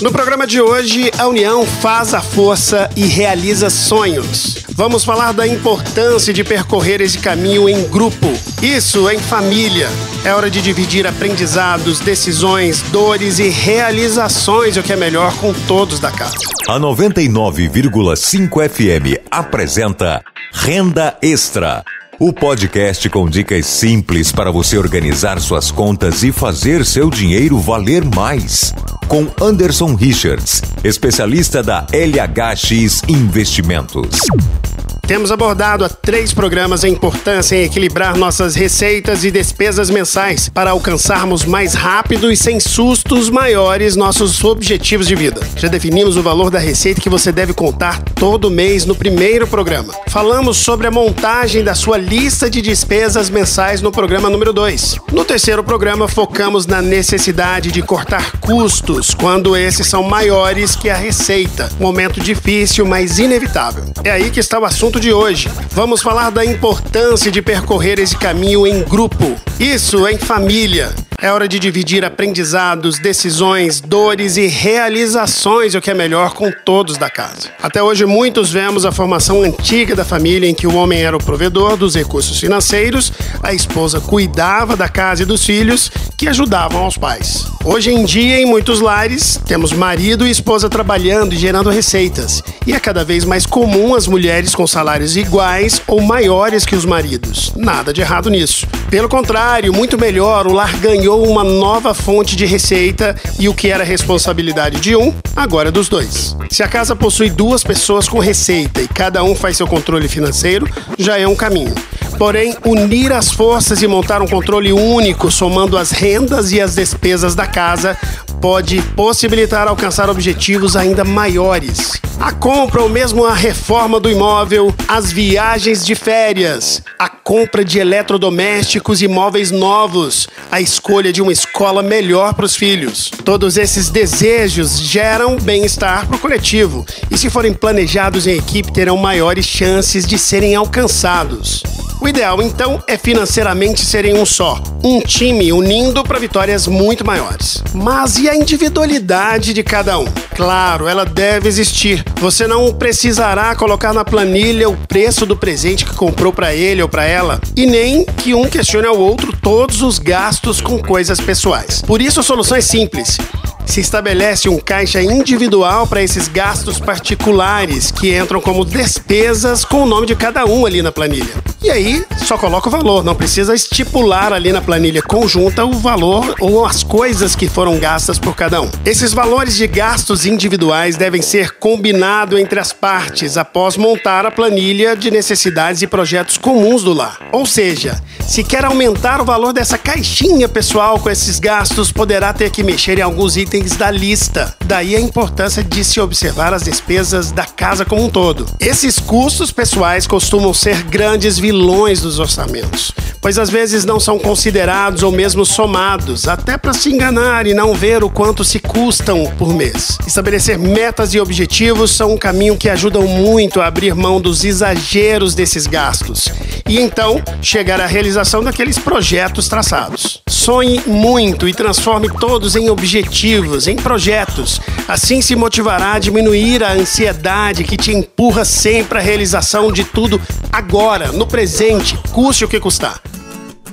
No programa de hoje, a união faz a força e realiza sonhos. Vamos falar da importância de percorrer esse caminho em grupo, isso em família. É hora de dividir aprendizados, decisões, dores e realizações, o que é melhor com todos da casa. A 99,5 FM apresenta Renda Extra o podcast com dicas simples para você organizar suas contas e fazer seu dinheiro valer mais. Com Anderson Richards, especialista da LHX Investimentos. Temos abordado há três programas a importância em equilibrar nossas receitas e despesas mensais para alcançarmos mais rápido e sem sustos maiores nossos objetivos de vida. Já definimos o valor da receita que você deve contar todo mês no primeiro programa. Falamos sobre a montagem da sua lista de despesas mensais no programa número 2. No terceiro programa, focamos na necessidade de cortar custos quando esses são maiores que a receita. Momento difícil, mas inevitável. É aí que está o assunto de hoje. Vamos falar da importância de percorrer esse caminho em grupo. Isso em família. É hora de dividir aprendizados, decisões, dores e realizações, o que é melhor com todos da casa. Até hoje, muitos vemos a formação antiga da família em que o homem era o provedor dos recursos financeiros, a esposa cuidava da casa e dos filhos, que ajudavam aos pais. Hoje em dia, em muitos lares, temos marido e esposa trabalhando e gerando receitas, e é cada vez mais comum as mulheres com salários iguais ou maiores que os maridos. Nada de errado nisso. Pelo contrário, muito melhor, o lar ganhou uma nova fonte de receita e o que era responsabilidade de um, agora é dos dois. Se a casa possui duas pessoas com receita e cada um faz seu controle financeiro, já é um caminho. Porém, unir as forças e montar um controle único, somando as rendas e as despesas da casa, pode possibilitar alcançar objetivos ainda maiores. A compra ou mesmo a reforma do imóvel, as viagens de férias, a compra de eletrodomésticos e móveis novos, a escolha de uma escola melhor para os filhos. Todos esses desejos geram bem-estar para o coletivo e, se forem planejados em equipe, terão maiores chances de serem alcançados. O ideal, então, é financeiramente serem um só, um time unindo para vitórias muito maiores. Mas e a individualidade de cada um? Claro, ela deve existir. Você não precisará colocar na planilha o preço do presente que comprou para ele ou para ela, e nem que um questione ao outro todos os gastos com coisas pessoais. Por isso, a solução é simples se estabelece um caixa individual para esses gastos particulares que entram como despesas com o nome de cada um ali na planilha. E aí, só coloca o valor, não precisa estipular ali na planilha conjunta o valor ou as coisas que foram gastas por cada um. Esses valores de gastos individuais devem ser combinados entre as partes após montar a planilha de necessidades e projetos comuns do lar. Ou seja, se quer aumentar o valor dessa caixinha pessoal com esses gastos, poderá ter que mexer em alguns itens da lista. Daí a importância de se observar as despesas da casa como um todo. Esses custos pessoais costumam ser grandes vilões dos orçamentos, pois às vezes não são considerados ou mesmo somados, até para se enganar e não ver o quanto se custam por mês. Estabelecer metas e objetivos são um caminho que ajudam muito a abrir mão dos exageros desses gastos e então chegar à realização daqueles projetos traçados. Sonhe muito e transforme todos em objetivos, em projetos. Assim se motivará a diminuir a ansiedade que te empurra sempre à realização de tudo agora, no presente, custe o que custar.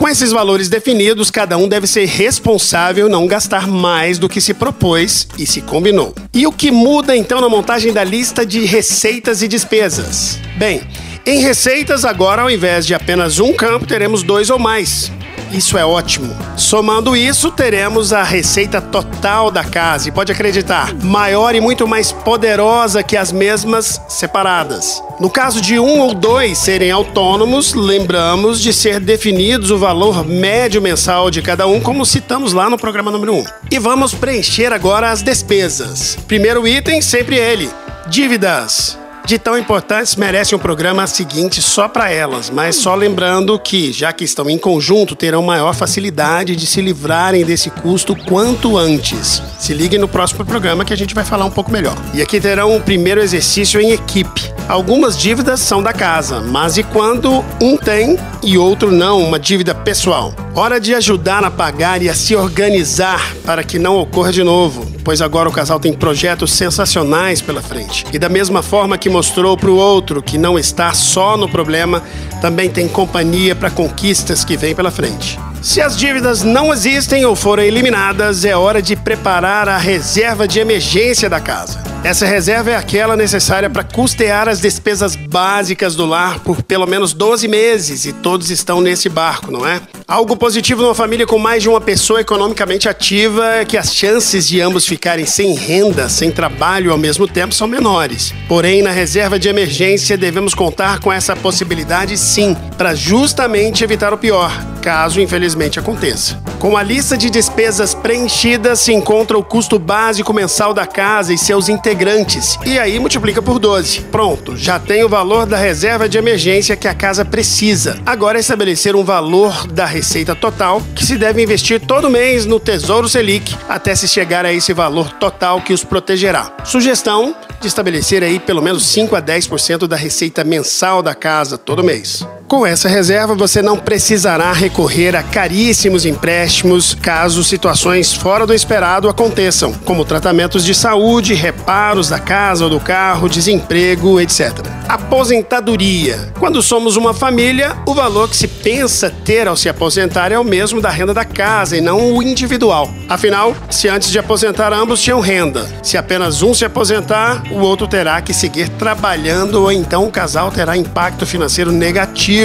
Com esses valores definidos, cada um deve ser responsável não gastar mais do que se propôs e se combinou. E o que muda então na montagem da lista de receitas e despesas? Bem, em receitas, agora, ao invés de apenas um campo, teremos dois ou mais. Isso é ótimo. Somando isso, teremos a receita total da casa e pode acreditar, maior e muito mais poderosa que as mesmas separadas. No caso de um ou dois serem autônomos, lembramos de ser definidos o valor médio mensal de cada um, como citamos lá no programa número 1. Um. E vamos preencher agora as despesas. Primeiro item, sempre ele: dívidas de tão importantes merecem um programa seguinte só para elas, mas só lembrando que, já que estão em conjunto, terão maior facilidade de se livrarem desse custo quanto antes. Se ligue no próximo programa que a gente vai falar um pouco melhor. E aqui terão um primeiro exercício em equipe. Algumas dívidas são da casa, mas e quando um tem e outro não, uma dívida pessoal? Hora de ajudar a pagar e a se organizar para que não ocorra de novo, pois agora o casal tem projetos sensacionais pela frente. E da mesma forma que mostrou para o outro que não está só no problema, também tem companhia para conquistas que vêm pela frente. Se as dívidas não existem ou foram eliminadas, é hora de preparar a reserva de emergência da casa. Essa reserva é aquela necessária para custear as despesas básicas do lar por pelo menos 12 meses e todos estão nesse barco, não é? Algo positivo numa família com mais de uma pessoa economicamente ativa é que as chances de ambos ficarem sem renda, sem trabalho ao mesmo tempo são menores. Porém, na reserva de emergência devemos contar com essa possibilidade sim, para justamente evitar o pior, caso infelizmente aconteça. Com a lista de despesas preenchida se encontra o custo básico mensal da casa e seus integrantes, e aí multiplica por 12. Pronto, já tem o valor da reserva de emergência que a casa precisa. Agora é estabelecer um valor da receita total que se deve investir todo mês no Tesouro Selic até se chegar a esse valor total que os protegerá. Sugestão de estabelecer aí pelo menos 5 a 10% da receita mensal da casa todo mês. Com essa reserva, você não precisará recorrer a caríssimos empréstimos caso situações fora do esperado aconteçam, como tratamentos de saúde, reparos da casa ou do carro, desemprego, etc. Aposentadoria. Quando somos uma família, o valor que se pensa ter ao se aposentar é o mesmo da renda da casa e não o individual. Afinal, se antes de aposentar ambos tinham renda, se apenas um se aposentar, o outro terá que seguir trabalhando ou então o casal terá impacto financeiro negativo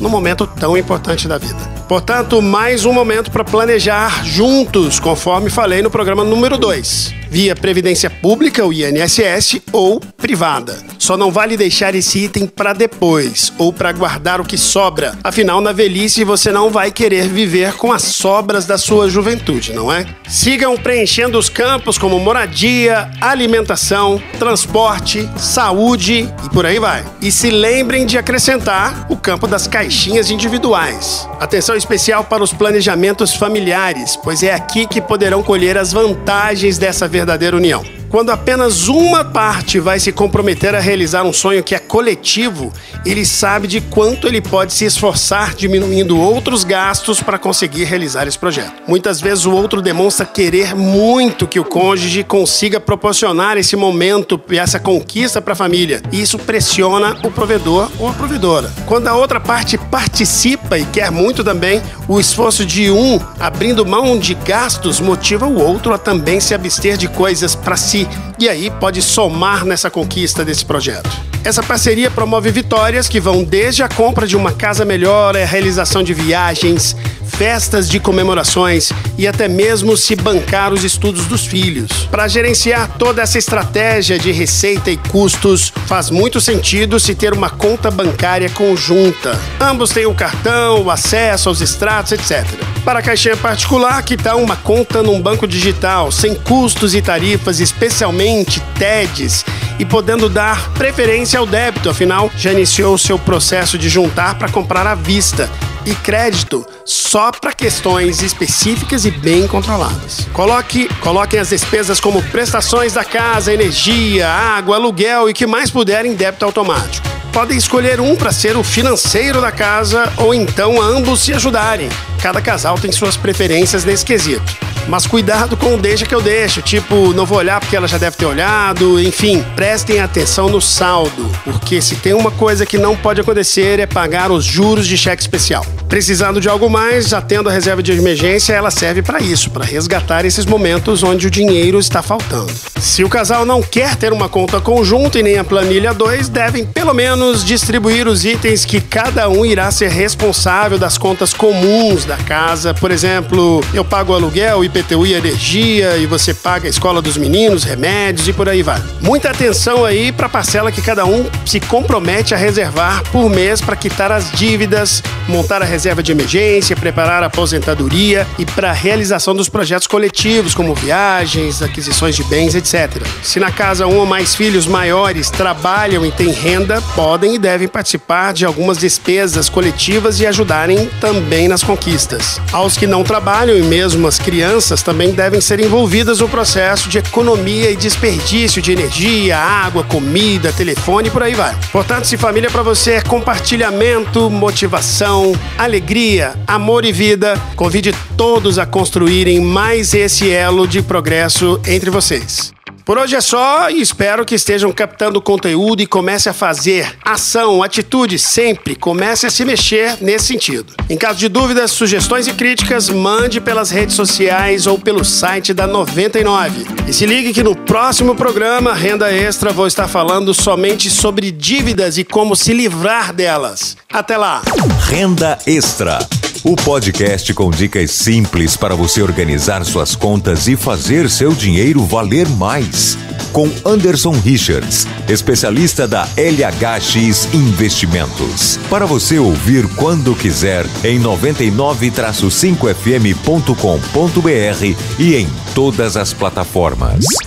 no momento tão importante da vida. Portanto, mais um momento para planejar juntos, conforme falei no programa número 2, via Previdência Pública, o INSS, ou privada. Só não vale deixar esse item para depois ou para guardar o que sobra. Afinal, na velhice você não vai querer viver com as sobras da sua juventude, não é? Sigam preenchendo os campos como moradia, alimentação, transporte, saúde e por aí vai. E se lembrem de acrescentar o campo das caixinhas individuais. Atenção especial para os planejamentos familiares, pois é aqui que poderão colher as vantagens dessa verdadeira união. Quando apenas uma parte vai se comprometer a realizar um sonho que é coletivo, ele sabe de quanto ele pode se esforçar diminuindo outros gastos para conseguir realizar esse projeto. Muitas vezes o outro demonstra querer muito que o cônjuge consiga proporcionar esse momento e essa conquista para a família, e isso pressiona o provedor ou a provedora. Quando a outra parte participa e quer muito também, o esforço de um abrindo mão de gastos motiva o outro a também se abster de coisas para si e aí pode somar nessa conquista desse projeto. Essa parceria promove vitórias que vão desde a compra de uma casa melhor, a realização de viagens, festas de comemorações e até mesmo se bancar os estudos dos filhos. Para gerenciar toda essa estratégia de receita e custos, faz muito sentido se ter uma conta bancária conjunta. Ambos têm o cartão, o acesso aos extratos, etc. Para a caixinha particular, que tal uma conta num banco digital, sem custos e tarifas, especialmente TEDs, e podendo dar preferência ao débito, afinal, já iniciou o seu processo de juntar para comprar à vista e crédito só para questões específicas e bem controladas. Coloque, coloquem as despesas como prestações da casa, energia, água, aluguel e que mais puder em débito automático. Podem escolher um para ser o financeiro da casa ou então ambos se ajudarem. Cada casal tem suas preferências nesse quesito. Mas cuidado com o deixa que eu deixo, tipo, não vou olhar porque ela já deve ter olhado, enfim, prestem atenção no saldo, porque se tem uma coisa que não pode acontecer é pagar os juros de cheque especial. Precisando de algo mais, já tendo a reserva de emergência, ela serve para isso, para resgatar esses momentos onde o dinheiro está faltando. Se o casal não quer ter uma conta conjunta e nem a planilha 2, devem pelo menos distribuir os itens que cada um irá ser responsável das contas comuns da casa. Por exemplo, eu pago aluguel, IPTU e energia, e você paga a escola dos meninos, remédios e por aí vai. Muita atenção aí para a parcela que cada um se compromete a reservar por mês para quitar as dívidas, montar a reserva reserva de emergência, preparar a aposentadoria e para a realização dos projetos coletivos, como viagens, aquisições de bens, etc. Se na casa um ou mais filhos maiores trabalham e têm renda, podem e devem participar de algumas despesas coletivas e ajudarem também nas conquistas. Aos que não trabalham e mesmo as crianças também devem ser envolvidas no processo de economia e desperdício de energia, água, comida, telefone e por aí vai. Portanto, se família para você é compartilhamento, motivação, alegria, amor e vida, convide todos a construírem mais esse elo de progresso entre vocês. Por hoje é só e espero que estejam captando conteúdo e comece a fazer ação, atitude sempre. Comece a se mexer nesse sentido. Em caso de dúvidas, sugestões e críticas, mande pelas redes sociais ou pelo site da 99. E se ligue que no próximo programa Renda Extra vou estar falando somente sobre dívidas e como se livrar delas. Até lá. Renda Extra. O podcast com dicas simples para você organizar suas contas e fazer seu dinheiro valer mais. Com Anderson Richards, especialista da LHX Investimentos. Para você ouvir quando quiser em 99-5fm.com.br e em todas as plataformas.